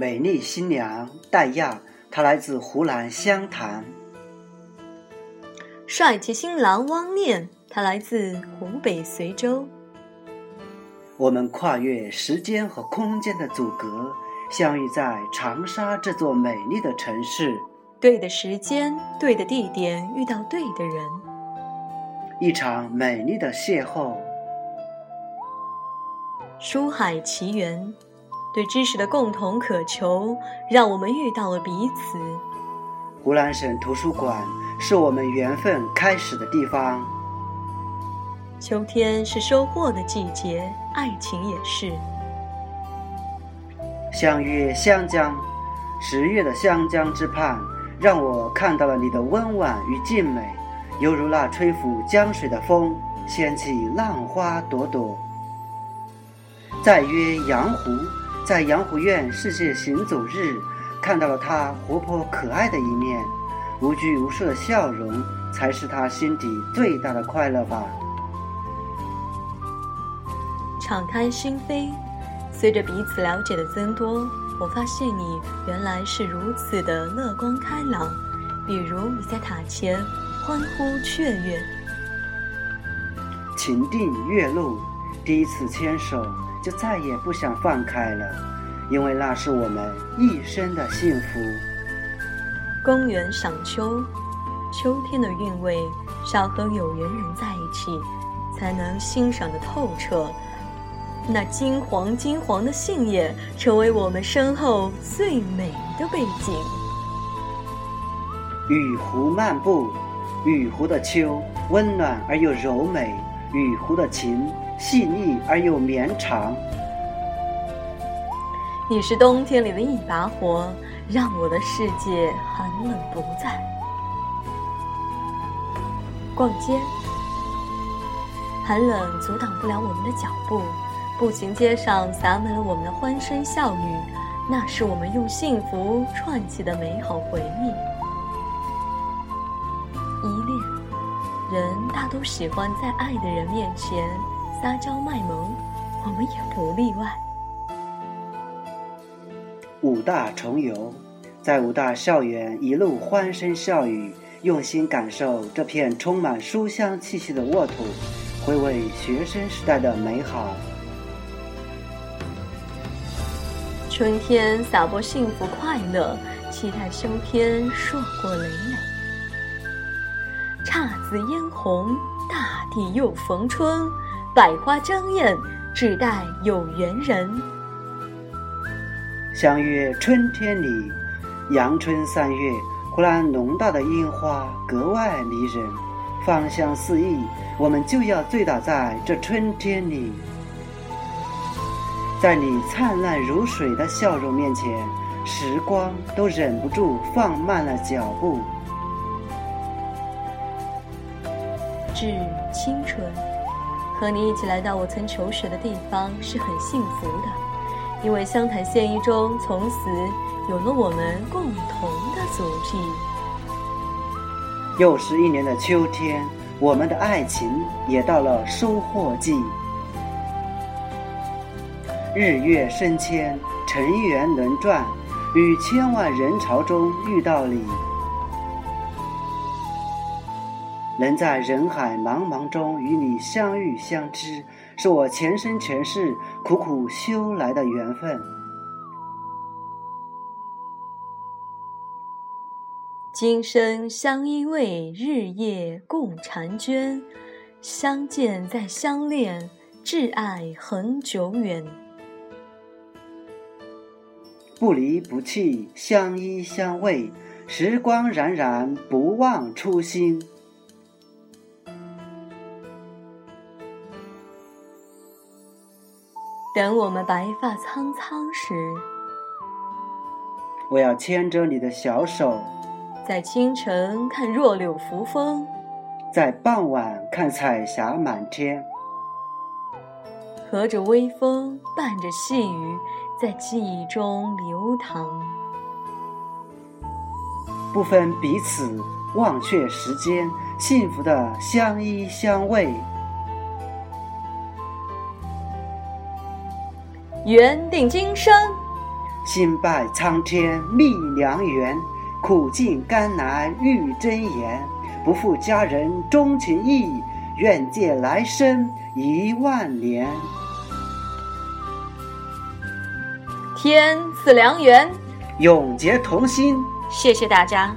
美丽新娘戴亚，她来自湖南湘潭；帅气新郎汪念，他来自湖北随州。我们跨越时间和空间的阻隔，相遇在长沙这座美丽的城市。对的时间，对的地点，遇到对的人，一场美丽的邂逅。书海奇缘，对知识的共同渴求，让我们遇到了彼此。湖南省图书馆是我们缘分开始的地方。秋天是收获的季节，爱情也是。相约湘江，十月的湘江之畔。让我看到了你的温婉与静美，犹如那吹拂江水的风，掀起浪花朵朵。再约阳湖，在阳湖苑世界行走日，看到了他活泼可爱的一面，无拘无束的笑容，才是他心底最大的快乐吧。敞开心扉，随着彼此了解的增多。我发现你原来是如此的乐观开朗，比如你在塔前欢呼雀跃，情定月露，第一次牵手就再也不想放开了，因为那是我们一生的幸福。公园赏秋，秋天的韵味，少和有缘人在一起，才能欣赏的透彻。那金黄金黄的杏叶，成为我们身后最美的背景。雨湖漫步，雨湖的秋温暖而又柔美，雨湖的情细腻而又绵长。你是冬天里的一把火，让我的世界寒冷不再。逛街，寒冷阻挡不了我们的脚步。步行街上洒满了我们的欢声笑语，那是我们用幸福串起的美好回忆。依恋，人大都喜欢在爱的人面前撒娇卖萌，我们也不例外。武大重游，在武大校园一路欢声笑语，用心感受这片充满书香气息的沃土，回味学生时代的美好。春天洒播幸福快乐，期待秋天硕果累累。姹紫嫣红，大地又逢春，百花争艳，只待有缘人。相约春天里，阳春三月，湖南农大的樱花格外迷人，芳香四溢，我们就要醉倒在这春天里。在你灿烂如水的笑容面前，时光都忍不住放慢了脚步。致青春，和你一起来到我曾求学的地方是很幸福的，因为湘潭县一中从此有了我们共同的足迹。又是一年的秋天，我们的爱情也到了收获季。日月升迁，尘缘轮转，于千万人潮中遇到你，能在人海茫茫中与你相遇相知，是我前生前世苦苦修来的缘分。今生相依偎，日夜共婵娟，相见再相恋，挚爱恒久远。不离不弃，相依相偎，时光冉冉，不忘初心。等我们白发苍苍时，我要牵着你的小手，在清晨看弱柳扶风，在傍晚看彩霞满天，和着微风，伴着细雨。在记忆中流淌，不分彼此，忘却时间，幸福的相依相偎。缘定今生，心拜苍天觅良缘，苦尽甘来遇真言。不负佳人钟情意，愿借来生一万年。天赐良缘，永结同心。谢谢大家。